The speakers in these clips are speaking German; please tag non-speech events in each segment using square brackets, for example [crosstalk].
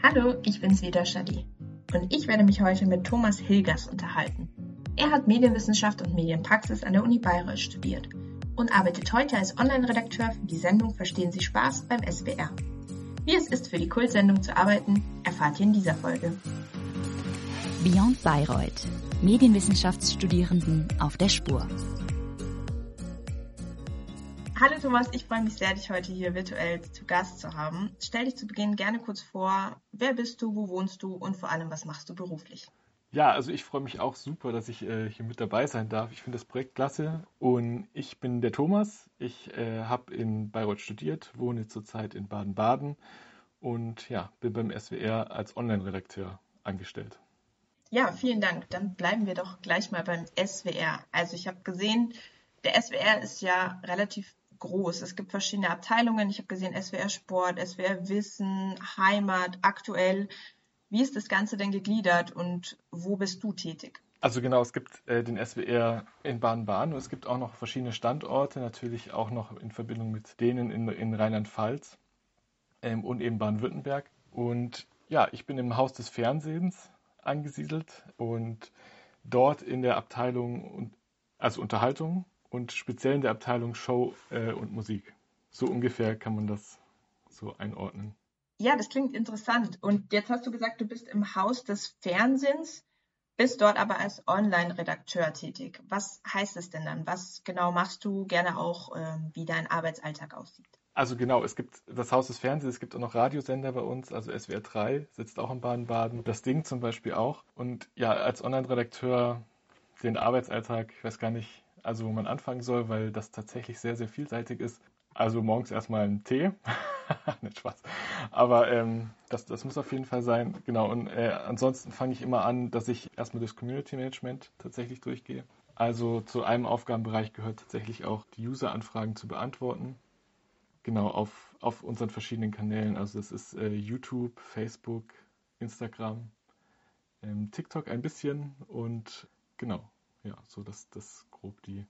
Hallo, ich bin's wieder, Shadi. Und ich werde mich heute mit Thomas Hilgers unterhalten. Er hat Medienwissenschaft und Medienpraxis an der Uni Bayreuth studiert und arbeitet heute als Online-Redakteur für die Sendung Verstehen Sie Spaß beim SWR. Wie es ist, für die Kultsendung zu arbeiten, erfahrt ihr in dieser Folge. Beyond Bayreuth. Medienwissenschaftsstudierenden auf der Spur. Hallo Thomas, ich freue mich sehr, dich heute hier virtuell zu Gast zu haben. Stell dich zu Beginn gerne kurz vor. Wer bist du, wo wohnst du und vor allem, was machst du beruflich? Ja, also ich freue mich auch super, dass ich äh, hier mit dabei sein darf. Ich finde das Projekt klasse und ich bin der Thomas. Ich äh, habe in Bayreuth studiert, wohne zurzeit in Baden-Baden und ja, bin beim SWR als Online-Redakteur angestellt. Ja, vielen Dank. Dann bleiben wir doch gleich mal beim SWR. Also ich habe gesehen, der SWR ist ja relativ groß. Es gibt verschiedene Abteilungen. Ich habe gesehen SWR Sport, SWR Wissen, Heimat, aktuell. Wie ist das Ganze denn gegliedert und wo bist du tätig? Also genau, es gibt äh, den SWR in Baden-Baden und es gibt auch noch verschiedene Standorte, natürlich auch noch in Verbindung mit denen in, in Rheinland-Pfalz ähm, und eben Baden-Württemberg. Und ja, ich bin im Haus des Fernsehens angesiedelt und dort in der Abteilung, also Unterhaltung und speziell in der Abteilung Show äh, und Musik. So ungefähr kann man das so einordnen. Ja, das klingt interessant. Und jetzt hast du gesagt, du bist im Haus des Fernsehens, bist dort aber als Online-Redakteur tätig. Was heißt es denn dann? Was genau machst du gerne auch, ähm, wie dein Arbeitsalltag aussieht? Also genau, es gibt das Haus des Fernsehens, es gibt auch noch Radiosender bei uns, also SWR 3 sitzt auch in Baden-Baden, das Ding zum Beispiel auch. Und ja, als Online-Redakteur den Arbeitsalltag, ich weiß gar nicht, also wo man anfangen soll, weil das tatsächlich sehr, sehr vielseitig ist. Also morgens erstmal einen Tee. [laughs] Nicht Spaß. Aber ähm, das, das muss auf jeden Fall sein. Genau. Und äh, ansonsten fange ich immer an, dass ich erstmal das Community Management tatsächlich durchgehe. Also zu einem Aufgabenbereich gehört tatsächlich auch die User-Anfragen zu beantworten. Genau, auf, auf unseren verschiedenen Kanälen. Also es ist äh, YouTube, Facebook, Instagram, ähm, TikTok ein bisschen und genau, ja, so das, das grob die,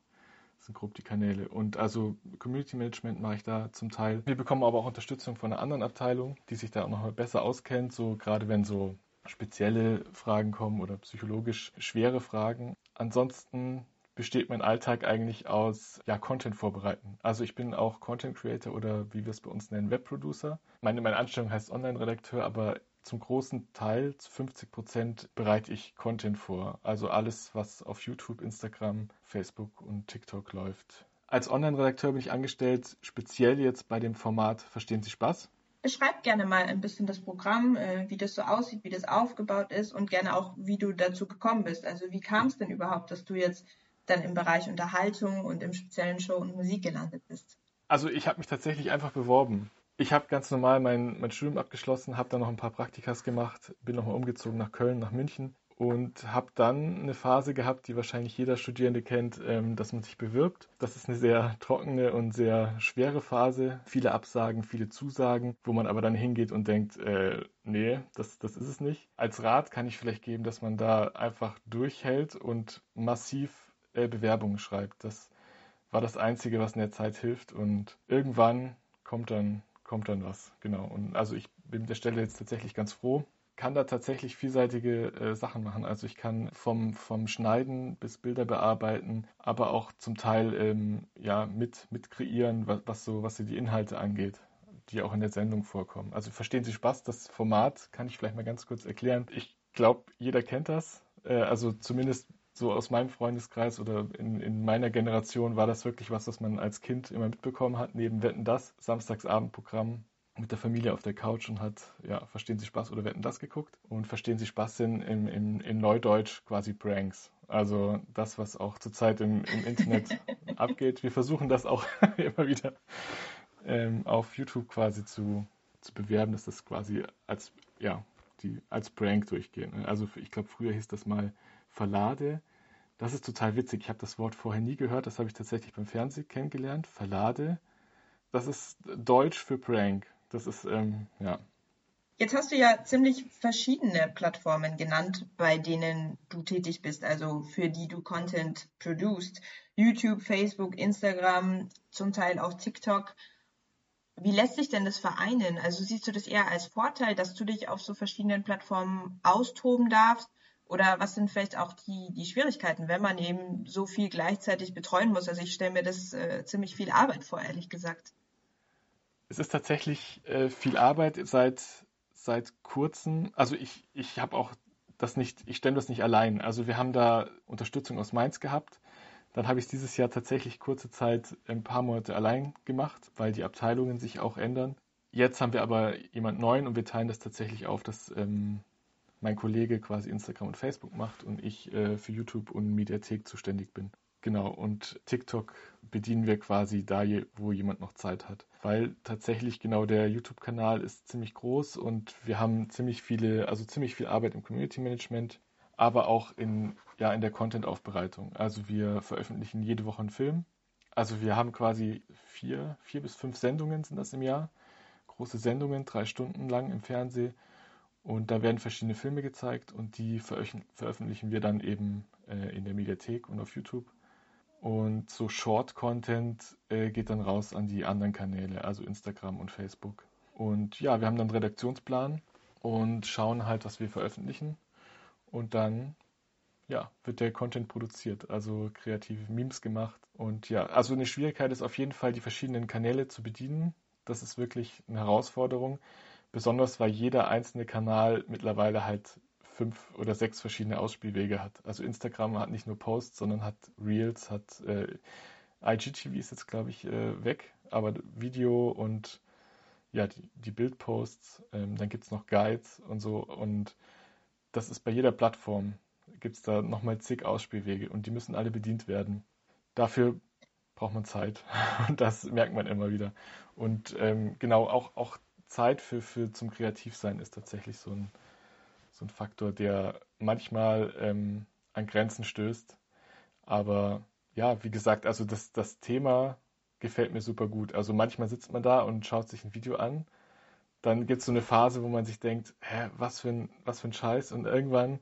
sind grob die Kanäle. Und also Community Management mache ich da zum Teil. Wir bekommen aber auch Unterstützung von einer anderen Abteilung, die sich da auch noch mal besser auskennt, so gerade wenn so spezielle Fragen kommen oder psychologisch schwere Fragen. Ansonsten besteht mein Alltag eigentlich aus ja, Content vorbereiten. Also ich bin auch Content Creator oder wie wir es bei uns nennen, Webproducer. Meine, meine Anstellung heißt Online-Redakteur, aber zum großen Teil, zu 50 Prozent, bereite ich Content vor. Also alles, was auf YouTube, Instagram, Facebook und TikTok läuft. Als Online-Redakteur bin ich angestellt, speziell jetzt bei dem Format Verstehen Sie Spaß. Beschreib gerne mal ein bisschen das Programm, äh, wie das so aussieht, wie das aufgebaut ist und gerne auch, wie du dazu gekommen bist. Also wie kam es denn überhaupt, dass du jetzt dann im Bereich Unterhaltung und im speziellen Show und Musik gelandet bist? Also ich habe mich tatsächlich einfach beworben ich habe ganz normal mein, mein Studium abgeschlossen, habe dann noch ein paar Praktikas gemacht, bin nochmal umgezogen nach Köln, nach München und habe dann eine Phase gehabt, die wahrscheinlich jeder Studierende kennt, ähm, dass man sich bewirbt. Das ist eine sehr trockene und sehr schwere Phase. Viele Absagen, viele Zusagen, wo man aber dann hingeht und denkt, äh, nee, das, das ist es nicht. Als Rat kann ich vielleicht geben, dass man da einfach durchhält und massiv äh, Bewerbungen schreibt. Das war das Einzige, was in der Zeit hilft und irgendwann kommt dann kommt dann was. Genau. Und also ich bin der Stelle jetzt tatsächlich ganz froh. Kann da tatsächlich vielseitige äh, Sachen machen. Also ich kann vom, vom Schneiden bis Bilder bearbeiten, aber auch zum Teil ähm, ja, mit, mit kreieren, was, was so, was so die Inhalte angeht die auch in der Sendung vorkommen. Also verstehen Sie Spaß, das Format kann ich vielleicht mal ganz kurz erklären. Ich glaube, jeder kennt das. Äh, also zumindest so aus meinem Freundeskreis oder in, in meiner Generation war das wirklich was, was man als Kind immer mitbekommen hat, neben Wetten das, Samstagsabendprogramm mit der Familie auf der Couch und hat, ja, Verstehen Sie Spaß oder Wetten das geguckt. Und Verstehen Sie Spaß sind im, im, in Neudeutsch quasi Pranks. Also das, was auch zurzeit im, im Internet [laughs] abgeht. Wir versuchen das auch [laughs] immer wieder ähm, auf YouTube quasi zu, zu bewerben, dass das quasi als, ja, die als Prank durchgeht. Also ich glaube, früher hieß das mal Verlade. Das ist total witzig. Ich habe das Wort vorher nie gehört. Das habe ich tatsächlich beim Fernsehen kennengelernt. Verlade. Das ist Deutsch für Prank. Das ist, ähm, ja. Jetzt hast du ja ziemlich verschiedene Plattformen genannt, bei denen du tätig bist, also für die du Content produced. YouTube, Facebook, Instagram, zum Teil auch TikTok. Wie lässt sich denn das vereinen? Also siehst du das eher als Vorteil, dass du dich auf so verschiedenen Plattformen austoben darfst? Oder was sind vielleicht auch die, die Schwierigkeiten, wenn man eben so viel gleichzeitig betreuen muss? Also ich stelle mir das äh, ziemlich viel Arbeit vor, ehrlich gesagt. Es ist tatsächlich äh, viel Arbeit seit, seit kurzem. Also ich, ich habe auch das nicht, ich stemme das nicht allein. Also wir haben da Unterstützung aus Mainz gehabt. Dann habe ich es dieses Jahr tatsächlich kurze Zeit ein paar Monate allein gemacht, weil die Abteilungen sich auch ändern. Jetzt haben wir aber jemand neuen und wir teilen das tatsächlich auf, dass ähm, mein Kollege quasi Instagram und Facebook macht und ich äh, für YouTube und Mediathek zuständig bin. Genau, und TikTok bedienen wir quasi da, wo jemand noch Zeit hat. Weil tatsächlich genau der YouTube-Kanal ist ziemlich groß und wir haben ziemlich viele, also ziemlich viel Arbeit im Community Management, aber auch in, ja, in der Content-Aufbereitung. Also wir veröffentlichen jede Woche einen Film. Also wir haben quasi vier, vier bis fünf Sendungen sind das im Jahr. Große Sendungen, drei Stunden lang im Fernsehen. Und da werden verschiedene Filme gezeigt und die veröffentlichen wir dann eben äh, in der Mediathek und auf YouTube. Und so Short-Content äh, geht dann raus an die anderen Kanäle, also Instagram und Facebook. Und ja, wir haben dann einen Redaktionsplan und schauen halt, was wir veröffentlichen. Und dann ja, wird der Content produziert, also kreative Memes gemacht. Und ja, also eine Schwierigkeit ist auf jeden Fall, die verschiedenen Kanäle zu bedienen. Das ist wirklich eine Herausforderung. Besonders weil jeder einzelne Kanal mittlerweile halt fünf oder sechs verschiedene Ausspielwege hat. Also Instagram hat nicht nur Posts, sondern hat Reels, hat äh, IGTV ist jetzt, glaube ich, äh, weg, aber Video und ja, die, die Bildposts, ähm, dann gibt es noch Guides und so und das ist bei jeder Plattform, gibt es da nochmal zig Ausspielwege und die müssen alle bedient werden. Dafür braucht man Zeit [laughs] und das merkt man immer wieder. Und ähm, genau, auch, auch Zeit für, für zum Kreativsein ist tatsächlich so ein, so ein Faktor, der manchmal ähm, an Grenzen stößt. Aber ja, wie gesagt, also das, das Thema gefällt mir super gut. Also manchmal sitzt man da und schaut sich ein Video an. Dann gibt es so eine Phase, wo man sich denkt, hä, was für ein, was für ein Scheiß. Und irgendwann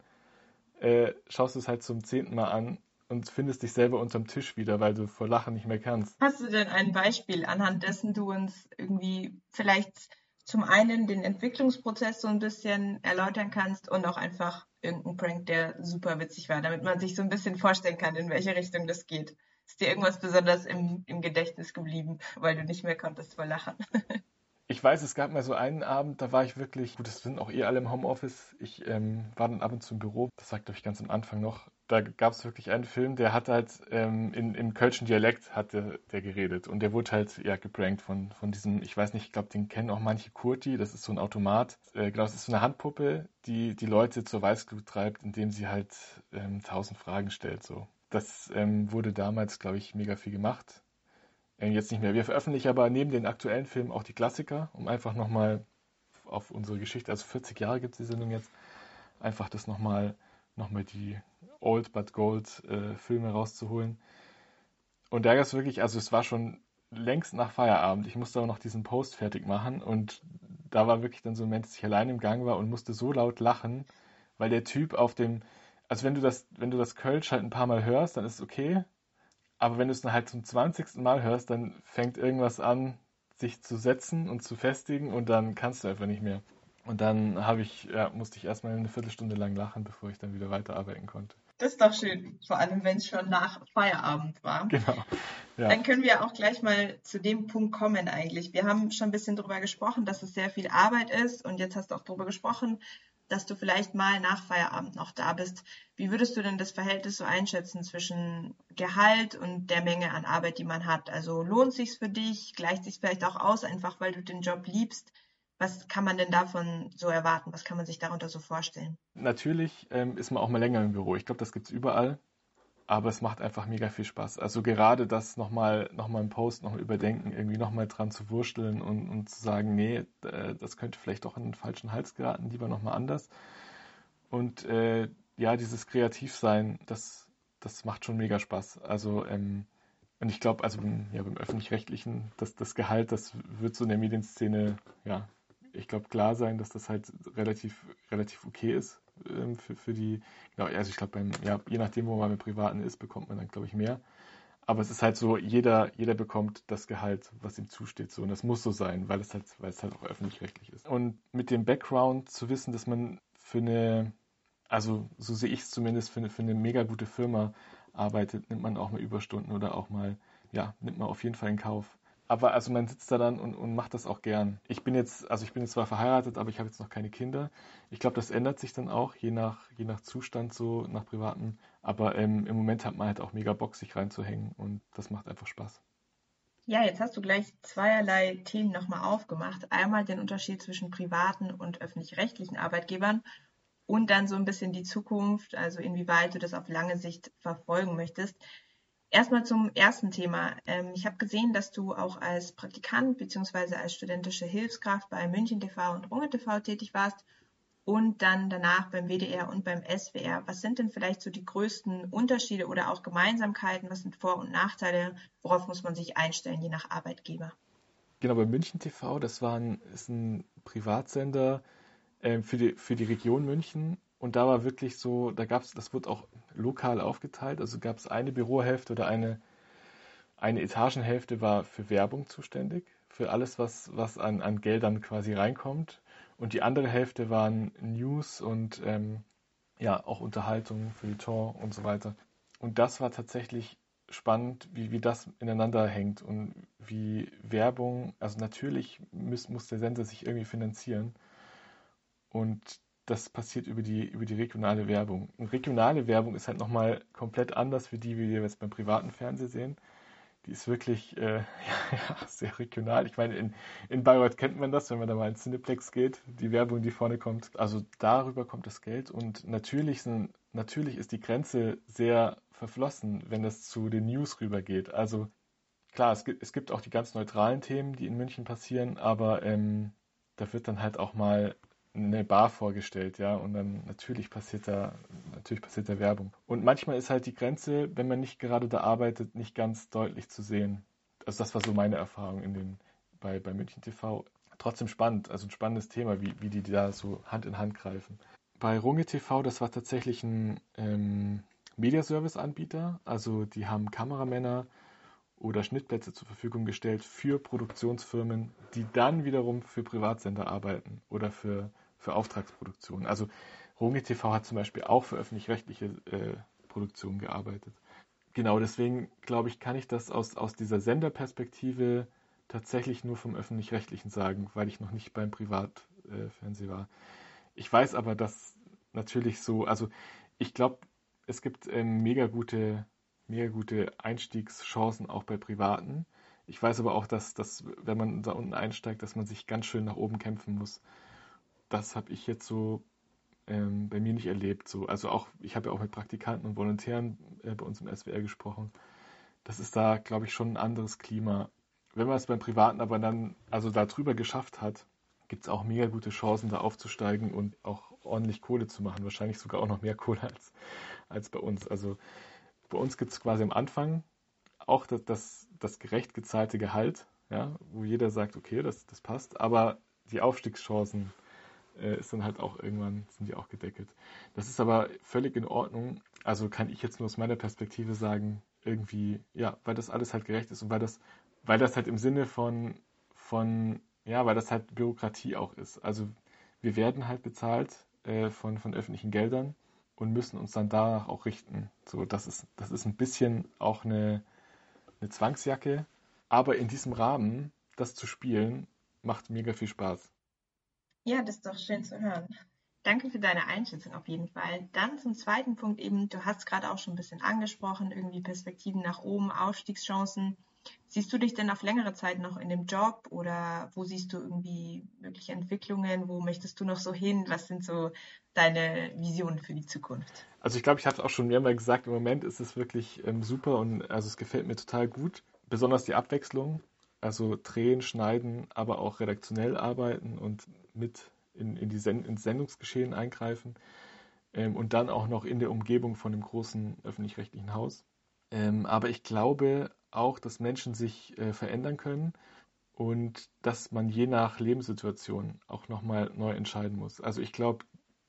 äh, schaust du es halt zum zehnten Mal an und findest dich selber unterm Tisch wieder, weil du vor Lachen nicht mehr kannst. Hast du denn ein Beispiel, anhand dessen du uns irgendwie vielleicht zum einen den Entwicklungsprozess so ein bisschen erläutern kannst und auch einfach irgendeinen Prank, der super witzig war, damit man sich so ein bisschen vorstellen kann, in welche Richtung das geht. Ist dir irgendwas besonders im, im Gedächtnis geblieben, weil du nicht mehr konntest vor Lachen? [laughs] Ich weiß, es gab mal so einen Abend, da war ich wirklich, gut, das sind auch eh alle im Homeoffice. Ich ähm, war dann ab und zu im Büro, das sagt euch ganz am Anfang noch. Da gab es wirklich einen Film, der hat halt ähm, in, im kölschen Dialekt hat der, der, geredet und der wurde halt ja geprankt von, von diesem, ich weiß nicht, ich glaube, den kennen auch manche Kurti, das ist so ein Automat. Äh, genau, das ist so eine Handpuppe, die die Leute zur Weißglut treibt, indem sie halt ähm, tausend Fragen stellt. So. Das ähm, wurde damals, glaube ich, mega viel gemacht jetzt nicht mehr. Wir veröffentlichen aber neben den aktuellen Filmen auch die Klassiker, um einfach nochmal auf unsere Geschichte, also 40 Jahre gibt es die Sendung jetzt, einfach das nochmal, nochmal die Old but Gold äh, Filme rauszuholen. Und da gab es wirklich, also es war schon längst nach Feierabend. Ich musste aber noch diesen Post fertig machen und da war wirklich dann so ein Moment, dass ich allein im Gang war und musste so laut lachen, weil der Typ auf dem, also wenn du das, wenn du das Kölsch halt ein paar Mal hörst, dann ist es okay, aber wenn du es dann halt zum 20. Mal hörst, dann fängt irgendwas an, sich zu setzen und zu festigen und dann kannst du einfach nicht mehr. Und dann habe ich, ja, musste ich erstmal eine Viertelstunde lang lachen, bevor ich dann wieder weiterarbeiten konnte. Das ist doch schön, vor allem wenn es schon nach Feierabend war. Genau. Ja. Dann können wir auch gleich mal zu dem Punkt kommen eigentlich. Wir haben schon ein bisschen darüber gesprochen, dass es sehr viel Arbeit ist und jetzt hast du auch darüber gesprochen, dass du vielleicht mal nach Feierabend noch da bist. Wie würdest du denn das Verhältnis so einschätzen zwischen Gehalt und der Menge an Arbeit, die man hat? Also lohnt sich's für dich? Gleicht sich's vielleicht auch aus, einfach weil du den Job liebst? Was kann man denn davon so erwarten? Was kann man sich darunter so vorstellen? Natürlich ähm, ist man auch mal länger im Büro. Ich glaube, das gibt's überall aber es macht einfach mega viel Spaß. Also gerade das nochmal noch mal im Post nochmal überdenken, irgendwie nochmal dran zu wursteln und, und zu sagen, nee, äh, das könnte vielleicht doch in den falschen Hals geraten, lieber nochmal anders. Und äh, ja, dieses Kreativsein, das, das macht schon mega Spaß. Also ähm, und ich glaube, also ja, beim öffentlich-rechtlichen, das, das Gehalt, das wird so in der Medienszene, ja, ich glaube klar sein, dass das halt relativ, relativ okay ist ähm, für, für die, genau, also ich glaube, ja, je nachdem, wo man mit Privaten ist, bekommt man dann, glaube ich, mehr. Aber es ist halt so, jeder, jeder bekommt das Gehalt, was ihm zusteht. So. Und das muss so sein, weil es halt, weil es halt auch öffentlich-rechtlich ist. Und mit dem Background zu wissen, dass man für eine, also so sehe ich es zumindest, für eine, für eine mega gute Firma arbeitet, nimmt man auch mal Überstunden oder auch mal, ja, nimmt man auf jeden Fall in Kauf aber also man sitzt da dann und, und macht das auch gern. Ich bin jetzt, also ich bin jetzt zwar verheiratet, aber ich habe jetzt noch keine Kinder. Ich glaube, das ändert sich dann auch, je nach, je nach Zustand, so nach privaten. Aber ähm, im Moment hat man halt auch mega Bock, sich reinzuhängen und das macht einfach Spaß. Ja, jetzt hast du gleich zweierlei Themen nochmal aufgemacht. Einmal den Unterschied zwischen privaten und öffentlich-rechtlichen Arbeitgebern und dann so ein bisschen die Zukunft, also inwieweit du das auf lange Sicht verfolgen möchtest. Erstmal zum ersten Thema. Ähm, ich habe gesehen, dass du auch als Praktikant bzw. als studentische Hilfskraft bei München TV und Runge TV tätig warst und dann danach beim WDR und beim SWR. Was sind denn vielleicht so die größten Unterschiede oder auch Gemeinsamkeiten? Was sind Vor- und Nachteile? Worauf muss man sich einstellen, je nach Arbeitgeber? Genau, bei München TV, das war ein, ist ein Privatsender äh, für, die, für die Region München und da war wirklich so, da gab es, das wird auch lokal aufgeteilt. Also gab es eine Bürohälfte oder eine, eine Etagenhälfte war für Werbung zuständig, für alles, was, was an, an Geldern quasi reinkommt. Und die andere Hälfte waren News und ähm, ja, auch Unterhaltung, Feuilleton und so weiter. Und das war tatsächlich spannend, wie, wie das ineinander hängt und wie Werbung, also natürlich muss, muss der Sender sich irgendwie finanzieren. Und das passiert über die, über die regionale Werbung. Und regionale Werbung ist halt nochmal komplett anders wie die, wie wir jetzt beim privaten Fernsehen sehen. Die ist wirklich äh, [laughs] ja, sehr regional. Ich meine, in, in Bayreuth kennt man das, wenn man da mal in Cineplex geht, die Werbung, die vorne kommt. Also darüber kommt das Geld und natürlich, sind, natürlich ist die Grenze sehr verflossen, wenn es zu den News rübergeht. Also klar, es gibt, es gibt auch die ganz neutralen Themen, die in München passieren, aber ähm, da wird dann halt auch mal eine Bar vorgestellt, ja, und dann natürlich passiert da, natürlich passiert da Werbung. Und manchmal ist halt die Grenze, wenn man nicht gerade da arbeitet, nicht ganz deutlich zu sehen. Also das war so meine Erfahrung in den, bei, bei München TV. Trotzdem spannend, also ein spannendes Thema, wie, wie die da so Hand in Hand greifen. Bei Runge TV, das war tatsächlich ein ähm, Mediaservice-Anbieter, also die haben Kameramänner oder Schnittplätze zur Verfügung gestellt für Produktionsfirmen, die dann wiederum für Privatsender arbeiten oder für für Auftragsproduktionen. Also Runge TV hat zum Beispiel auch für öffentlich-rechtliche äh, Produktionen gearbeitet. Genau, deswegen glaube ich, kann ich das aus, aus dieser Senderperspektive tatsächlich nur vom öffentlich-rechtlichen sagen, weil ich noch nicht beim Privatfernsehen äh, war. Ich weiß aber, dass natürlich so, also ich glaube, es gibt ähm, mega gute, mega gute Einstiegschancen auch bei Privaten. Ich weiß aber auch, dass, dass, wenn man da unten einsteigt, dass man sich ganz schön nach oben kämpfen muss das habe ich jetzt so ähm, bei mir nicht erlebt. So. Also auch, ich habe ja auch mit Praktikanten und Volontären äh, bei uns im SWR gesprochen. Das ist da, glaube ich, schon ein anderes Klima. Wenn man es beim Privaten aber dann, also da drüber geschafft hat, gibt es auch mega gute Chancen, da aufzusteigen und auch ordentlich Kohle zu machen. Wahrscheinlich sogar auch noch mehr [laughs] Kohle als, als bei uns. Also bei uns gibt es quasi am Anfang auch das, das, das gerecht gezahlte Gehalt, ja, wo jeder sagt, okay, das, das passt, aber die Aufstiegschancen äh, ist dann halt auch irgendwann, sind die auch gedeckelt. Das ist aber völlig in Ordnung. Also kann ich jetzt nur aus meiner Perspektive sagen, irgendwie, ja, weil das alles halt gerecht ist und weil das, weil das halt im Sinne von, von, ja, weil das halt Bürokratie auch ist. Also wir werden halt bezahlt äh, von, von öffentlichen Geldern und müssen uns dann danach auch richten. So, das ist, das ist ein bisschen auch eine, eine Zwangsjacke, aber in diesem Rahmen das zu spielen, macht mega viel Spaß. Ja, das ist doch schön zu hören. Danke für deine Einschätzung auf jeden Fall. Dann zum zweiten Punkt eben, du hast gerade auch schon ein bisschen angesprochen, irgendwie Perspektiven nach oben, Aufstiegschancen. Siehst du dich denn auf längere Zeit noch in dem Job oder wo siehst du irgendwie mögliche Entwicklungen? Wo möchtest du noch so hin? Was sind so deine Visionen für die Zukunft? Also ich glaube, ich habe es auch schon mehrmals gesagt, im Moment ist es wirklich ähm, super und also es gefällt mir total gut. Besonders die Abwechslung. Also drehen, schneiden, aber auch redaktionell arbeiten und mit in, in die Send ins Sendungsgeschehen eingreifen ähm, und dann auch noch in der Umgebung von dem großen öffentlich-rechtlichen Haus. Ähm, aber ich glaube auch, dass Menschen sich äh, verändern können und dass man je nach Lebenssituation auch nochmal neu entscheiden muss. Also ich glaube,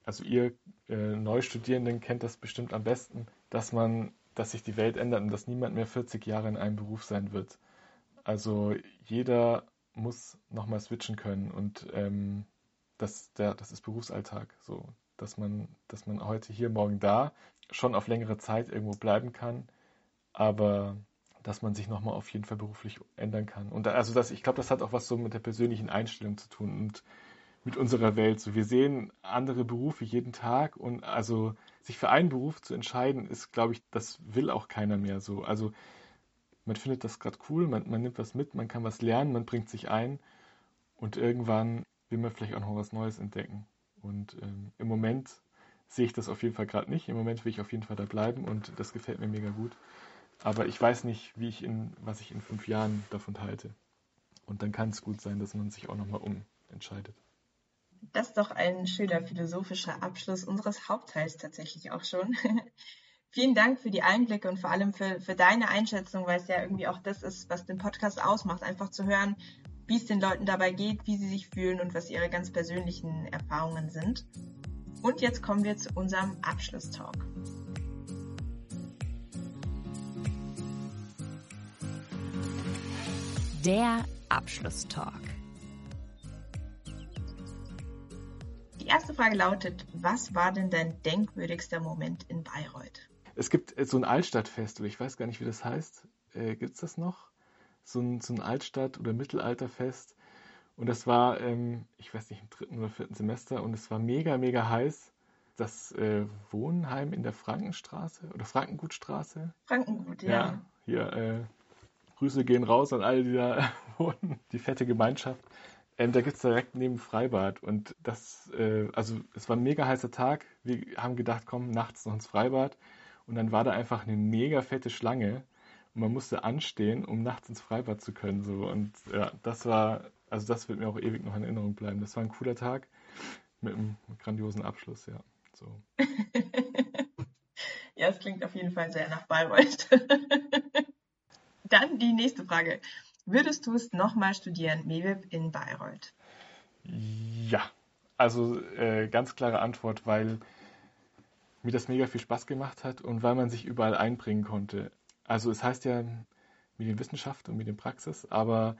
also ihr äh, Neustudierenden kennt das bestimmt am besten, dass man dass sich die Welt ändert und dass niemand mehr 40 Jahre in einem Beruf sein wird. Also jeder muss nochmal switchen können und ähm, das, der, das ist Berufsalltag. So, dass man, dass man heute hier, morgen da schon auf längere Zeit irgendwo bleiben kann, aber dass man sich nochmal auf jeden Fall beruflich ändern kann. Und also das, ich glaube, das hat auch was so mit der persönlichen Einstellung zu tun und mit unserer Welt. So, wir sehen andere Berufe jeden Tag und also sich für einen Beruf zu entscheiden, ist, glaube ich, das will auch keiner mehr so. Also man findet das gerade cool, man, man nimmt was mit, man kann was lernen, man bringt sich ein und irgendwann will man vielleicht auch noch was Neues entdecken. Und ähm, im Moment sehe ich das auf jeden Fall gerade nicht. Im Moment will ich auf jeden Fall da bleiben und das gefällt mir mega gut. Aber ich weiß nicht, wie ich in, was ich in fünf Jahren davon halte. Und dann kann es gut sein, dass man sich auch nochmal umentscheidet. Das ist doch ein schöner philosophischer Abschluss unseres Hauptteils tatsächlich auch schon. [laughs] Vielen Dank für die Einblicke und vor allem für, für deine Einschätzung, weil es ja irgendwie auch das ist, was den Podcast ausmacht, einfach zu hören, wie es den Leuten dabei geht, wie sie sich fühlen und was ihre ganz persönlichen Erfahrungen sind. Und jetzt kommen wir zu unserem Abschlusstalk. Der Abschlusstalk. Die erste Frage lautet, was war denn dein denkwürdigster Moment in Bayreuth? Es gibt so ein Altstadtfest, oder ich weiß gar nicht, wie das heißt. Äh, gibt es das noch? So ein, so ein Altstadt- oder Mittelalterfest. Und das war, ähm, ich weiß nicht, im dritten oder vierten Semester und es war mega, mega heiß. Das äh, Wohnheim in der Frankenstraße oder Frankengutstraße. Frankengut, ja. Ja, hier, äh, Grüße gehen raus an alle, die da [laughs] wohnen, die fette Gemeinschaft. Ähm, da gibt es direkt neben Freibad und das, äh, also es war ein mega heißer Tag. Wir haben gedacht, komm, nachts noch ins Freibad. Und dann war da einfach eine mega fette Schlange und man musste anstehen, um nachts ins Freibad zu können. So. Und ja, das war, also das wird mir auch ewig noch in Erinnerung bleiben. Das war ein cooler Tag mit einem grandiosen Abschluss, ja. So. [laughs] ja, es klingt auf jeden Fall sehr nach Bayreuth. [laughs] Dann die nächste Frage. Würdest du es nochmal studieren, MEWIP in Bayreuth? Ja, also äh, ganz klare Antwort, weil mir das mega viel Spaß gemacht hat und weil man sich überall einbringen konnte. Also es heißt ja Medienwissenschaft und Medienpraxis, aber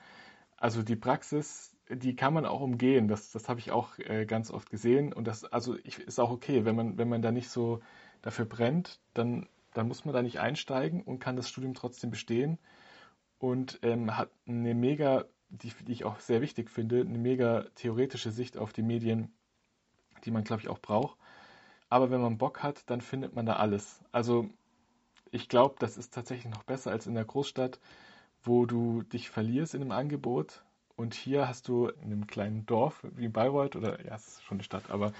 also die Praxis, die kann man auch umgehen. Das, das habe ich auch äh, ganz oft gesehen und das also ich, ist auch okay, wenn man wenn man da nicht so dafür brennt, dann dann muss man da nicht einsteigen und kann das Studium trotzdem bestehen und ähm, hat eine mega, die, die ich auch sehr wichtig finde, eine mega theoretische Sicht auf die Medien, die man glaube ich auch braucht. Aber wenn man Bock hat, dann findet man da alles. Also ich glaube, das ist tatsächlich noch besser als in der Großstadt, wo du dich verlierst in einem Angebot. Und hier hast du in einem kleinen Dorf wie Bayreuth, oder ja, es ist schon eine Stadt, aber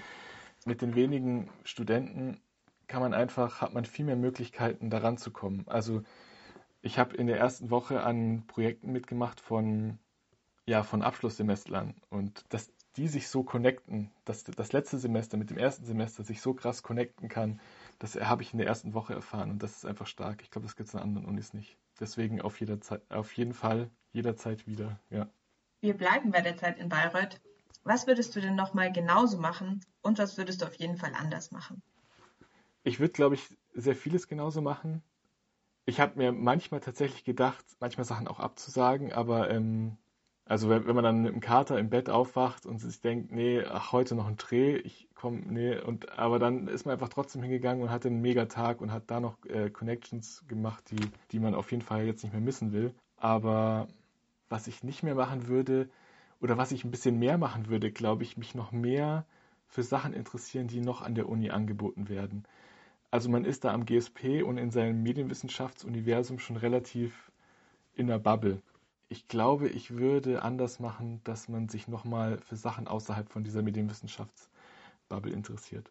mit den wenigen Studenten kann man einfach, hat man viel mehr Möglichkeiten, daran zu kommen. Also ich habe in der ersten Woche an Projekten mitgemacht von, ja, von Abschlusssemestern und dass die sich so connecten, dass das letzte Semester mit dem ersten Semester sich so krass connecten kann, das habe ich in der ersten Woche erfahren und das ist einfach stark. Ich glaube, das gibt es in anderen Unis nicht. Deswegen auf, jeder Zeit, auf jeden Fall jederzeit wieder, ja. Wir bleiben bei der Zeit in Bayreuth. Was würdest du denn nochmal genauso machen und was würdest du auf jeden Fall anders machen? Ich würde, glaube ich, sehr vieles genauso machen. Ich habe mir manchmal tatsächlich gedacht, manchmal Sachen auch abzusagen, aber ähm, also wenn, wenn, man dann mit dem Kater im Bett aufwacht und sich denkt, nee, ach, heute noch ein Dreh, ich komme, nee, und aber dann ist man einfach trotzdem hingegangen und hatte einen Megatag und hat da noch äh, Connections gemacht, die, die man auf jeden Fall jetzt nicht mehr missen will. Aber was ich nicht mehr machen würde, oder was ich ein bisschen mehr machen würde, glaube ich, mich noch mehr für Sachen interessieren, die noch an der Uni angeboten werden. Also man ist da am GSP und in seinem Medienwissenschaftsuniversum schon relativ in der Bubble. Ich glaube, ich würde anders machen, dass man sich nochmal für Sachen außerhalb von dieser Medienwissenschaftsbubble interessiert.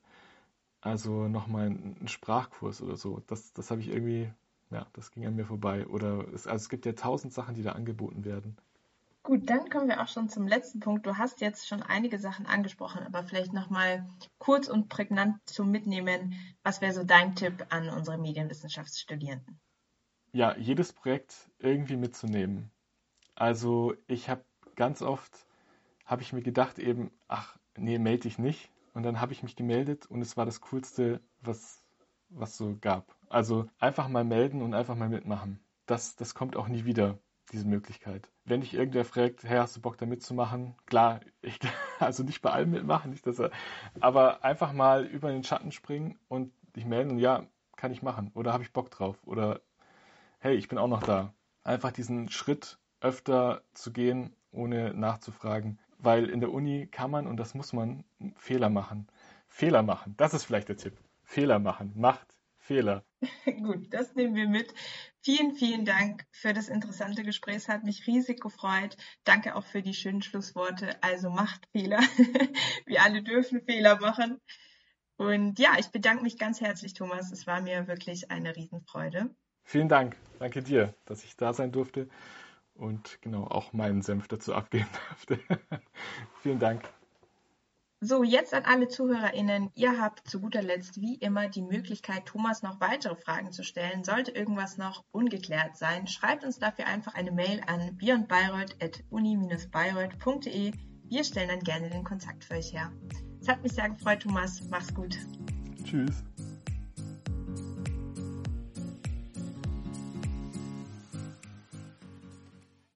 Also nochmal einen Sprachkurs oder so. Das, das habe ich irgendwie, ja, das ging an mir vorbei. Oder es, also es gibt ja tausend Sachen, die da angeboten werden. Gut, dann kommen wir auch schon zum letzten Punkt. Du hast jetzt schon einige Sachen angesprochen, aber vielleicht nochmal kurz und prägnant zum Mitnehmen. Was wäre so dein Tipp an unsere Medienwissenschaftsstudierenden? Ja, jedes Projekt irgendwie mitzunehmen. Also ich habe ganz oft, habe ich mir gedacht eben, ach nee, melde dich nicht. Und dann habe ich mich gemeldet und es war das Coolste, was, was so gab. Also einfach mal melden und einfach mal mitmachen. Das, das kommt auch nie wieder, diese Möglichkeit. Wenn dich irgendwer fragt, hey, hast du Bock da mitzumachen? Klar, ich, [laughs] also nicht bei allem mitmachen, nicht, dass er, aber einfach mal über den Schatten springen und dich melden und ja, kann ich machen oder habe ich Bock drauf oder hey, ich bin auch noch da. Einfach diesen Schritt öfter zu gehen, ohne nachzufragen, weil in der Uni kann man und das muss man Fehler machen. Fehler machen, das ist vielleicht der Tipp. Fehler machen, macht Fehler. [laughs] Gut, das nehmen wir mit. Vielen, vielen Dank für das interessante Gespräch. Es hat mich riesig gefreut. Danke auch für die schönen Schlussworte. Also macht Fehler. [laughs] wir alle dürfen Fehler machen. Und ja, ich bedanke mich ganz herzlich, Thomas. Es war mir wirklich eine Riesenfreude. Vielen Dank. Danke dir, dass ich da sein durfte und genau auch meinen Senf dazu abgeben durfte. [laughs] Vielen Dank. So, jetzt an alle ZuhörerInnen. Ihr habt zu guter Letzt wie immer die Möglichkeit, Thomas noch weitere Fragen zu stellen. Sollte irgendwas noch ungeklärt sein, schreibt uns dafür einfach eine Mail an beyondbayreuth.uni-bayreuth.de. Wir stellen dann gerne den Kontakt für euch her. Es hat mich sehr gefreut, Thomas. Mach's gut. Tschüss.